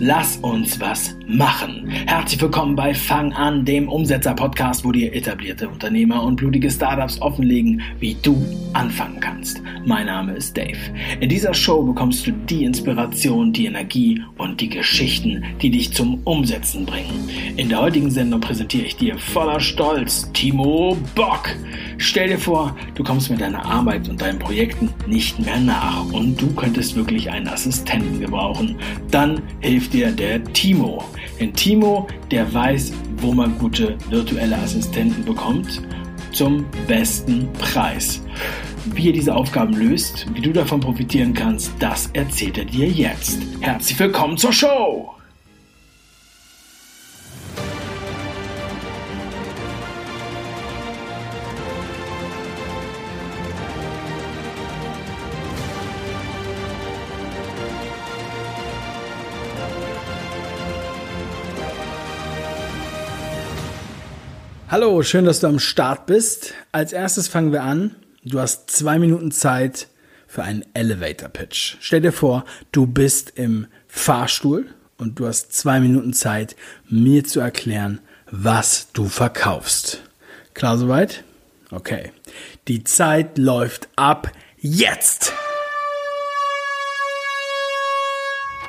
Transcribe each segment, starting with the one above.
lass uns was machen. Herzlich willkommen bei Fang an, dem Umsetzer-Podcast, wo dir etablierte Unternehmer und blutige Startups offenlegen, wie du anfangen kannst. Mein Name ist Dave. In dieser Show bekommst du die Inspiration, die Energie und die Geschichten, die dich zum Umsetzen bringen. In der heutigen Sendung präsentiere ich dir voller Stolz Timo Bock. Stell dir vor, du kommst mit deiner Arbeit und deinen Projekten nicht mehr nach und du könntest wirklich einen Assistenten gebrauchen. Dann hilft dir der Timo. Denn Timo, der weiß, wo man gute virtuelle Assistenten bekommt zum besten Preis. Wie er diese Aufgaben löst, wie du davon profitieren kannst, das erzählt er dir jetzt. Herzlich willkommen zur Show! Hallo, schön, dass du am Start bist. Als erstes fangen wir an. Du hast zwei Minuten Zeit für einen Elevator Pitch. Stell dir vor, du bist im Fahrstuhl und du hast zwei Minuten Zeit, mir zu erklären, was du verkaufst. Klar soweit? Okay. Die Zeit läuft ab jetzt.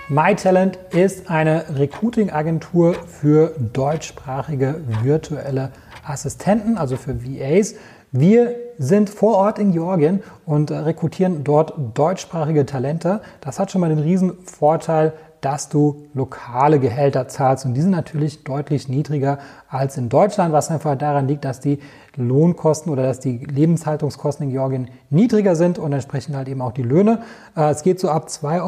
MyTalent ist eine Recruiting-Agentur für deutschsprachige virtuelle Assistenten, also für VAs. Wir sind vor Ort in Georgien und äh, rekrutieren dort deutschsprachige Talente. Das hat schon mal den riesen Vorteil, dass du lokale Gehälter zahlst und die sind natürlich deutlich niedriger als in Deutschland, was einfach daran liegt, dass die Lohnkosten oder dass die Lebenshaltungskosten in Georgien niedriger sind und entsprechend halt eben auch die Löhne. Äh, es geht so ab 2,50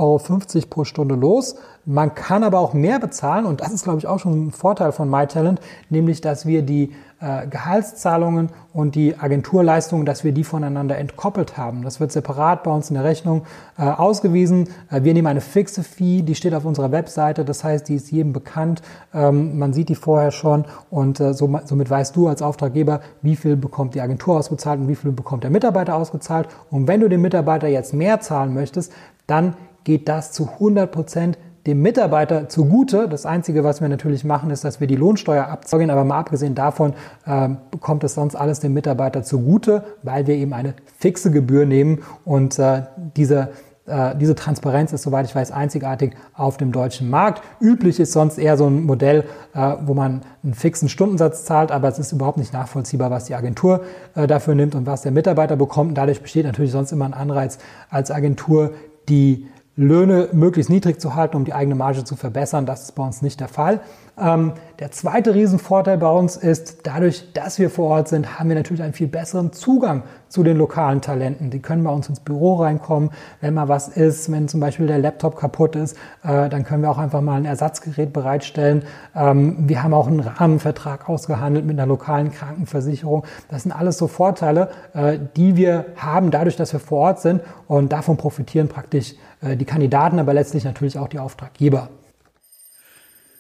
Euro pro Stunde los. Man kann aber auch mehr bezahlen und das ist, glaube ich, auch schon ein Vorteil von MyTalent, nämlich, dass wir die äh, Gehaltszahlungen und die Agenturleistungen, dass wir die voneinander entkoppelt haben. Das wird separat bei uns in der Rechnung äh, ausgewiesen. Wir nehmen eine fixe Fee, die steht auf unserer Webseite, das heißt, die ist jedem bekannt. Ähm, man sieht die vorher schon und äh, so, somit weißt du als Auftraggeber, wie viel bekommt die Agentur ausbezahlt und wie viel bekommt der Mitarbeiter ausgezahlt. Und wenn du dem Mitarbeiter jetzt mehr zahlen möchtest, dann geht das zu 100 Prozent dem Mitarbeiter zugute. Das Einzige, was wir natürlich machen, ist, dass wir die Lohnsteuer abzeugen. Aber mal abgesehen davon äh, kommt es sonst alles dem Mitarbeiter zugute, weil wir eben eine fixe Gebühr nehmen. Und äh, diese, äh, diese Transparenz ist, soweit ich weiß, einzigartig auf dem deutschen Markt. Üblich ist sonst eher so ein Modell, äh, wo man einen fixen Stundensatz zahlt, aber es ist überhaupt nicht nachvollziehbar, was die Agentur äh, dafür nimmt und was der Mitarbeiter bekommt. Und dadurch besteht natürlich sonst immer ein Anreiz als Agentur, die Löhne möglichst niedrig zu halten, um die eigene Marge zu verbessern. Das ist bei uns nicht der Fall. Ähm, der zweite Riesenvorteil bei uns ist, dadurch, dass wir vor Ort sind, haben wir natürlich einen viel besseren Zugang zu den lokalen Talenten. Die können bei uns ins Büro reinkommen. Wenn mal was ist, wenn zum Beispiel der Laptop kaputt ist, äh, dann können wir auch einfach mal ein Ersatzgerät bereitstellen. Ähm, wir haben auch einen Rahmenvertrag ausgehandelt mit einer lokalen Krankenversicherung. Das sind alles so Vorteile, äh, die wir haben dadurch, dass wir vor Ort sind und davon profitieren praktisch äh, die Kandidaten, aber letztlich natürlich auch die Auftraggeber.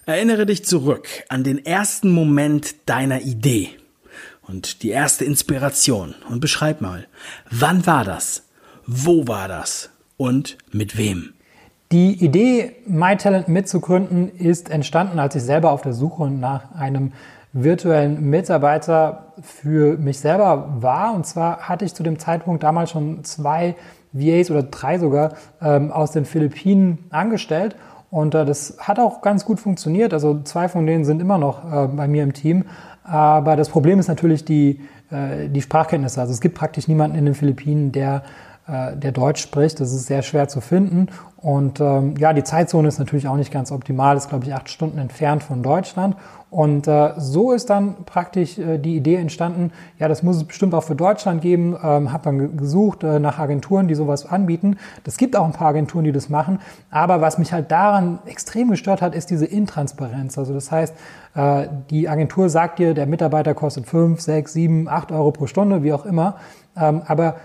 Erinnere dich zurück an den ersten Moment deiner Idee und die erste Inspiration und beschreib mal, wann war das, wo war das und mit wem? Die Idee, MyTalent mitzugründen, ist entstanden, als ich selber auf der Suche nach einem virtuellen Mitarbeiter für mich selber war. Und zwar hatte ich zu dem Zeitpunkt damals schon zwei VAs oder drei sogar ähm, aus den Philippinen angestellt. Und äh, das hat auch ganz gut funktioniert. Also zwei von denen sind immer noch äh, bei mir im Team. Aber das Problem ist natürlich die, äh, die Sprachkenntnisse. Also es gibt praktisch niemanden in den Philippinen, der der Deutsch spricht. Das ist sehr schwer zu finden. Und ähm, ja, die Zeitzone ist natürlich auch nicht ganz optimal. Ist, glaube ich, acht Stunden entfernt von Deutschland. Und äh, so ist dann praktisch äh, die Idee entstanden, ja, das muss es bestimmt auch für Deutschland geben. Ähm, habe dann gesucht äh, nach Agenturen, die sowas anbieten. Das gibt auch ein paar Agenturen, die das machen. Aber was mich halt daran extrem gestört hat, ist diese Intransparenz. Also das heißt, äh, die Agentur sagt dir, der Mitarbeiter kostet fünf, sechs, sieben, acht Euro pro Stunde, wie auch immer. Ähm, aber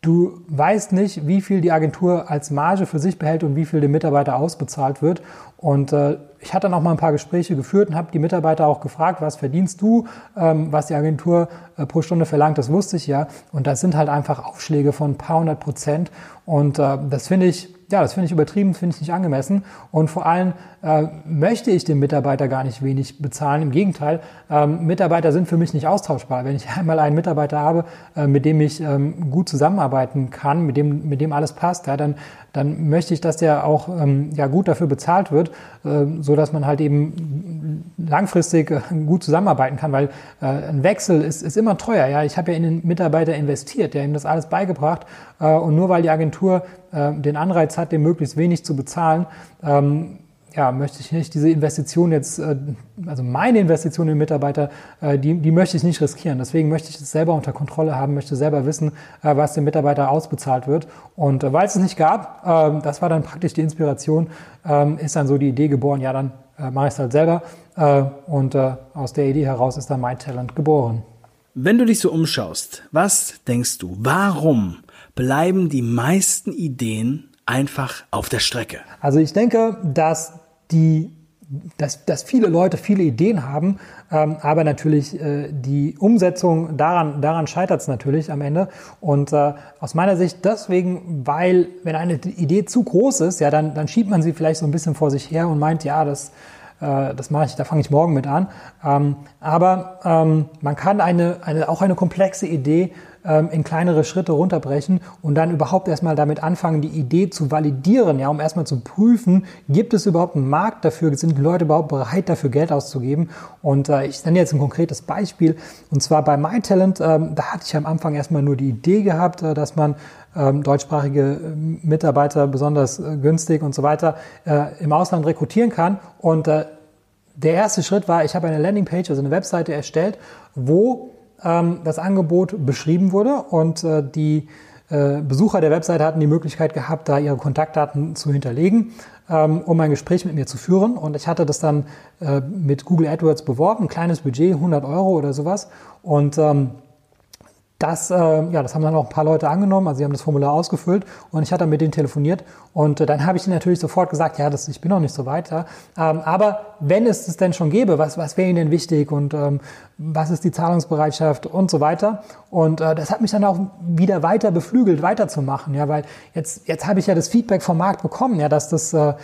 Du weißt nicht, wie viel die Agentur als Marge für sich behält und wie viel dem Mitarbeiter ausbezahlt wird. Und äh, ich hatte noch mal ein paar Gespräche geführt und habe die Mitarbeiter auch gefragt, was verdienst du, ähm, was die Agentur äh, pro Stunde verlangt, das wusste ich ja. Und das sind halt einfach Aufschläge von ein paar hundert Prozent. Und äh, das finde ich ja, das finde ich übertrieben, finde ich nicht angemessen. Und vor allem äh, möchte ich dem Mitarbeiter gar nicht wenig bezahlen. Im Gegenteil, ähm, Mitarbeiter sind für mich nicht austauschbar. Wenn ich einmal einen Mitarbeiter habe, äh, mit dem ich ähm, gut zusammenarbeiten kann, mit dem, mit dem alles passt, ja, dann, dann möchte ich, dass der auch ähm, ja, gut dafür bezahlt wird, äh, so dass man halt eben langfristig äh, gut zusammenarbeiten kann, weil äh, ein Wechsel ist, ist immer teuer. Ja, ich habe ja in den Mitarbeiter investiert, der ihm das alles beigebracht äh, und nur weil die Agentur den Anreiz hat, dem möglichst wenig zu bezahlen, ähm, ja, möchte ich nicht diese Investition jetzt, äh, also meine Investition in Mitarbeiter, äh, die, die möchte ich nicht riskieren. Deswegen möchte ich es selber unter Kontrolle haben, möchte selber wissen, äh, was dem Mitarbeiter ausbezahlt wird. Und weil es es nicht gab, ähm, das war dann praktisch die Inspiration, ähm, ist dann so die Idee geboren, ja, dann mache ich es halt selber. Und aus der Idee heraus ist dann mein Talent geboren. Wenn du dich so umschaust, was denkst du, warum bleiben die meisten Ideen einfach auf der Strecke? Also ich denke, dass die dass, dass viele Leute viele Ideen haben, ähm, aber natürlich äh, die Umsetzung, daran, daran scheitert es natürlich am Ende. Und äh, aus meiner Sicht deswegen, weil wenn eine Idee zu groß ist, ja, dann, dann schiebt man sie vielleicht so ein bisschen vor sich her und meint, ja, das, äh, das mache ich, da fange ich morgen mit an. Ähm, aber ähm, man kann eine, eine, auch eine komplexe Idee ähm, in kleinere Schritte runterbrechen und dann überhaupt erstmal damit anfangen, die Idee zu validieren, ja, um erstmal zu prüfen, gibt es überhaupt einen Markt dafür, sind die Leute überhaupt bereit dafür Geld auszugeben? Und äh, ich nenne jetzt ein konkretes Beispiel. Und zwar bei MyTalent, ähm, da hatte ich am Anfang erstmal nur die Idee gehabt, äh, dass man ähm, deutschsprachige äh, Mitarbeiter besonders äh, günstig und so weiter äh, im Ausland rekrutieren kann. Und der erste Schritt war, ich habe eine Landingpage, also eine Webseite erstellt, wo ähm, das Angebot beschrieben wurde und äh, die äh, Besucher der Webseite hatten die Möglichkeit gehabt, da ihre Kontaktdaten zu hinterlegen, ähm, um ein Gespräch mit mir zu führen. Und ich hatte das dann äh, mit Google AdWords beworben, ein kleines Budget, 100 Euro oder sowas. Und ähm, das, äh, ja, das haben dann auch ein paar Leute angenommen, also sie haben das Formular ausgefüllt und ich hatte dann mit denen telefoniert und äh, dann habe ich ihnen natürlich sofort gesagt, ja, das, ich bin noch nicht so weit, ja. Ähm, aber wenn es es denn schon gäbe, was, was wäre ihnen denn wichtig und ähm, was ist die Zahlungsbereitschaft und so weiter und äh, das hat mich dann auch wieder weiter beflügelt, weiterzumachen, ja, weil jetzt, jetzt habe ich ja das Feedback vom Markt bekommen, ja, dass das äh,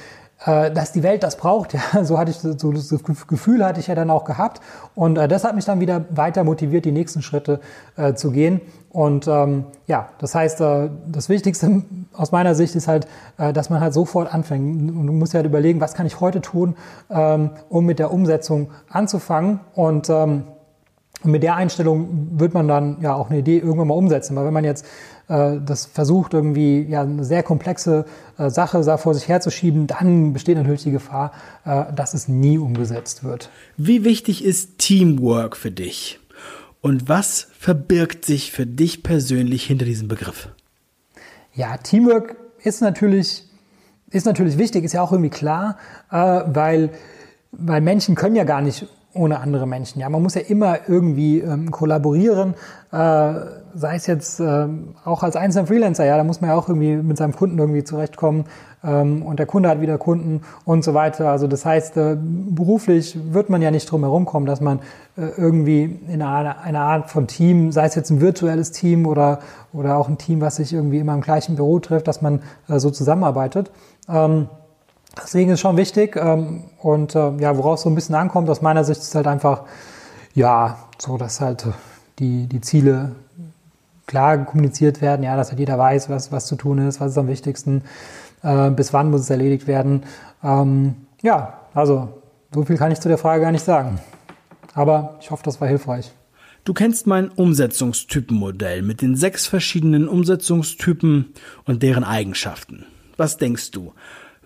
dass die Welt das braucht. Ja, so hatte ich so das Gefühl hatte ich ja dann auch gehabt und äh, das hat mich dann wieder weiter motiviert, die nächsten Schritte äh, zu gehen. Und ähm, ja, das heißt, äh, das Wichtigste aus meiner Sicht ist halt, äh, dass man halt sofort anfängt. Du musst ja halt überlegen, was kann ich heute tun, ähm, um mit der Umsetzung anzufangen und ähm, und mit der Einstellung wird man dann ja auch eine Idee irgendwann mal umsetzen. Weil wenn man jetzt äh, das versucht, irgendwie ja, eine sehr komplexe äh, Sache da vor sich herzuschieben, dann besteht natürlich die Gefahr, äh, dass es nie umgesetzt wird. Wie wichtig ist Teamwork für dich? Und was verbirgt sich für dich persönlich hinter diesem Begriff? Ja, Teamwork ist natürlich, ist natürlich wichtig, ist ja auch irgendwie klar, äh, weil, weil Menschen können ja gar nicht ohne andere Menschen. Ja, man muss ja immer irgendwie ähm, kollaborieren, äh, sei es jetzt äh, auch als einzelner Freelancer. Ja, da muss man ja auch irgendwie mit seinem Kunden irgendwie zurechtkommen ähm, und der Kunde hat wieder Kunden und so weiter. Also das heißt, äh, beruflich wird man ja nicht drum herum kommen, dass man äh, irgendwie in einer, einer Art von Team, sei es jetzt ein virtuelles Team oder oder auch ein Team, was sich irgendwie immer im gleichen Büro trifft, dass man äh, so zusammenarbeitet. Ähm, Deswegen ist es schon wichtig ähm, und äh, ja, worauf so ein bisschen ankommt, aus meiner Sicht ist halt einfach, ja, so, dass halt die, die Ziele klar kommuniziert werden, ja, dass halt jeder weiß, was, was zu tun ist, was ist am wichtigsten, äh, bis wann muss es erledigt werden. Ähm, ja, also so viel kann ich zu der Frage gar nicht sagen. Aber ich hoffe, das war hilfreich. Du kennst mein Umsetzungstypenmodell mit den sechs verschiedenen Umsetzungstypen und deren Eigenschaften. Was denkst du?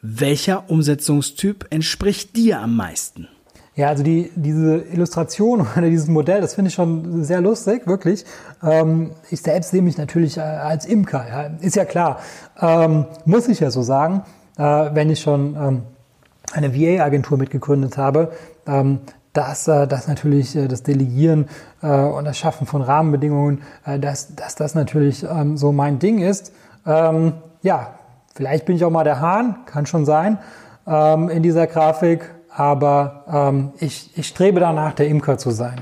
Welcher Umsetzungstyp entspricht dir am meisten? Ja, also die, diese Illustration oder dieses Modell, das finde ich schon sehr lustig, wirklich. Ähm, ich selbst sehe mich natürlich äh, als Imker, ja, ist ja klar. Ähm, muss ich ja so sagen, äh, wenn ich schon ähm, eine VA-Agentur mitgegründet habe, ähm, dass, äh, dass natürlich äh, das Delegieren und das Schaffen von Rahmenbedingungen, dass, dass das natürlich ähm, so mein Ding ist. Ähm, ja, Vielleicht bin ich auch mal der Hahn, kann schon sein. ähm, in dieser Grafik, aber ähm, ich, ich strebe danach, der Imker zu sein.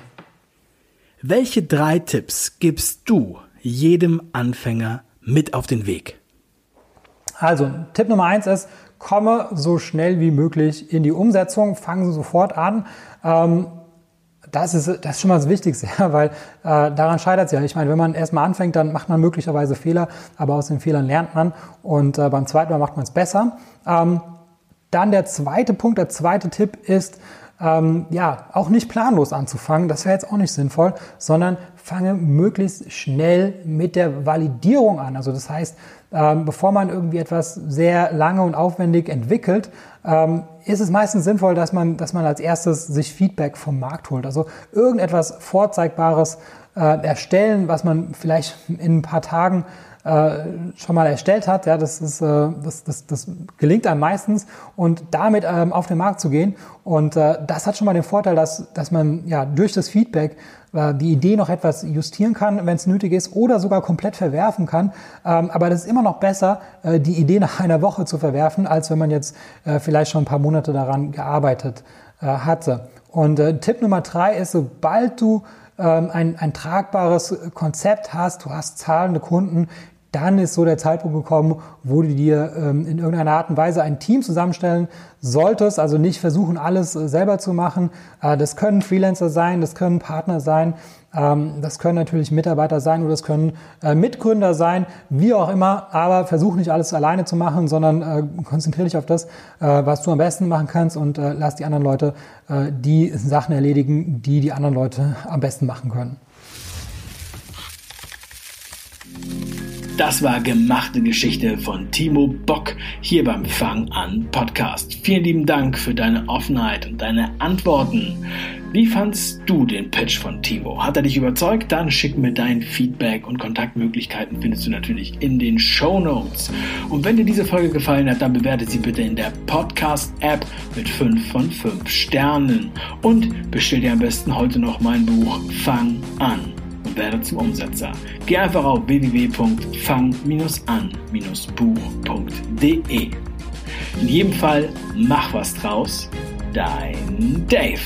Welche drei Tipps gibst du jedem Anfänger mit auf den Weg? Also, Tipp Nummer eins ist, komme so schnell wie möglich in die Umsetzung, fangen Sie sofort an. Ähm, das ist, das ist schon mal das Wichtigste, ja, weil äh, daran scheitert es ja. Ich meine, wenn man erstmal anfängt, dann macht man möglicherweise Fehler, aber aus den Fehlern lernt man und äh, beim zweiten Mal macht man es besser. Ähm, dann der zweite Punkt, der zweite Tipp ist, ähm, ja, auch nicht planlos anzufangen, das wäre jetzt auch nicht sinnvoll, sondern fange möglichst schnell mit der Validierung an. Also das heißt, ähm, bevor man irgendwie etwas sehr lange und aufwendig entwickelt, ähm, ist es meistens sinnvoll, dass man, dass man als erstes sich Feedback vom Markt holt. Also irgendetwas Vorzeigbares erstellen, was man vielleicht in ein paar Tagen äh, schon mal erstellt hat. Ja, das, ist, äh, das, das, das gelingt einem meistens und damit ähm, auf den Markt zu gehen. Und äh, das hat schon mal den Vorteil, dass, dass man ja durch das Feedback äh, die Idee noch etwas justieren kann, wenn es nötig ist, oder sogar komplett verwerfen kann. Ähm, aber das ist immer noch besser, äh, die Idee nach einer Woche zu verwerfen, als wenn man jetzt äh, vielleicht schon ein paar Monate daran gearbeitet äh, hatte. Und äh, Tipp Nummer drei ist, sobald du ein, ein tragbares Konzept hast, du hast zahlende Kunden, dann ist so der Zeitpunkt gekommen, wo du dir ähm, in irgendeiner Art und Weise ein Team zusammenstellen solltest. Also nicht versuchen, alles äh, selber zu machen. Äh, das können Freelancer sein, das können Partner sein, ähm, das können natürlich Mitarbeiter sein oder das können äh, Mitgründer sein, wie auch immer. Aber versuch nicht alles alleine zu machen, sondern äh, konzentriere dich auf das, äh, was du am besten machen kannst und äh, lass die anderen Leute die Sachen erledigen, die die anderen Leute am besten machen können. Das war gemachte Geschichte von Timo Bock hier beim Fang an Podcast. Vielen lieben Dank für deine Offenheit und deine Antworten. Wie fandst du den Pitch von Timo? Hat er dich überzeugt? Dann schick mir dein Feedback und Kontaktmöglichkeiten findest du natürlich in den Show Notes. Und wenn dir diese Folge gefallen hat, dann bewerte sie bitte in der Podcast-App mit 5 von 5 Sternen und bestell dir am besten heute noch mein Buch Fang an werde zum Umsetzer. Geh einfach auf www.fang-an-buch.de. In jedem Fall, mach was draus. Dein Dave.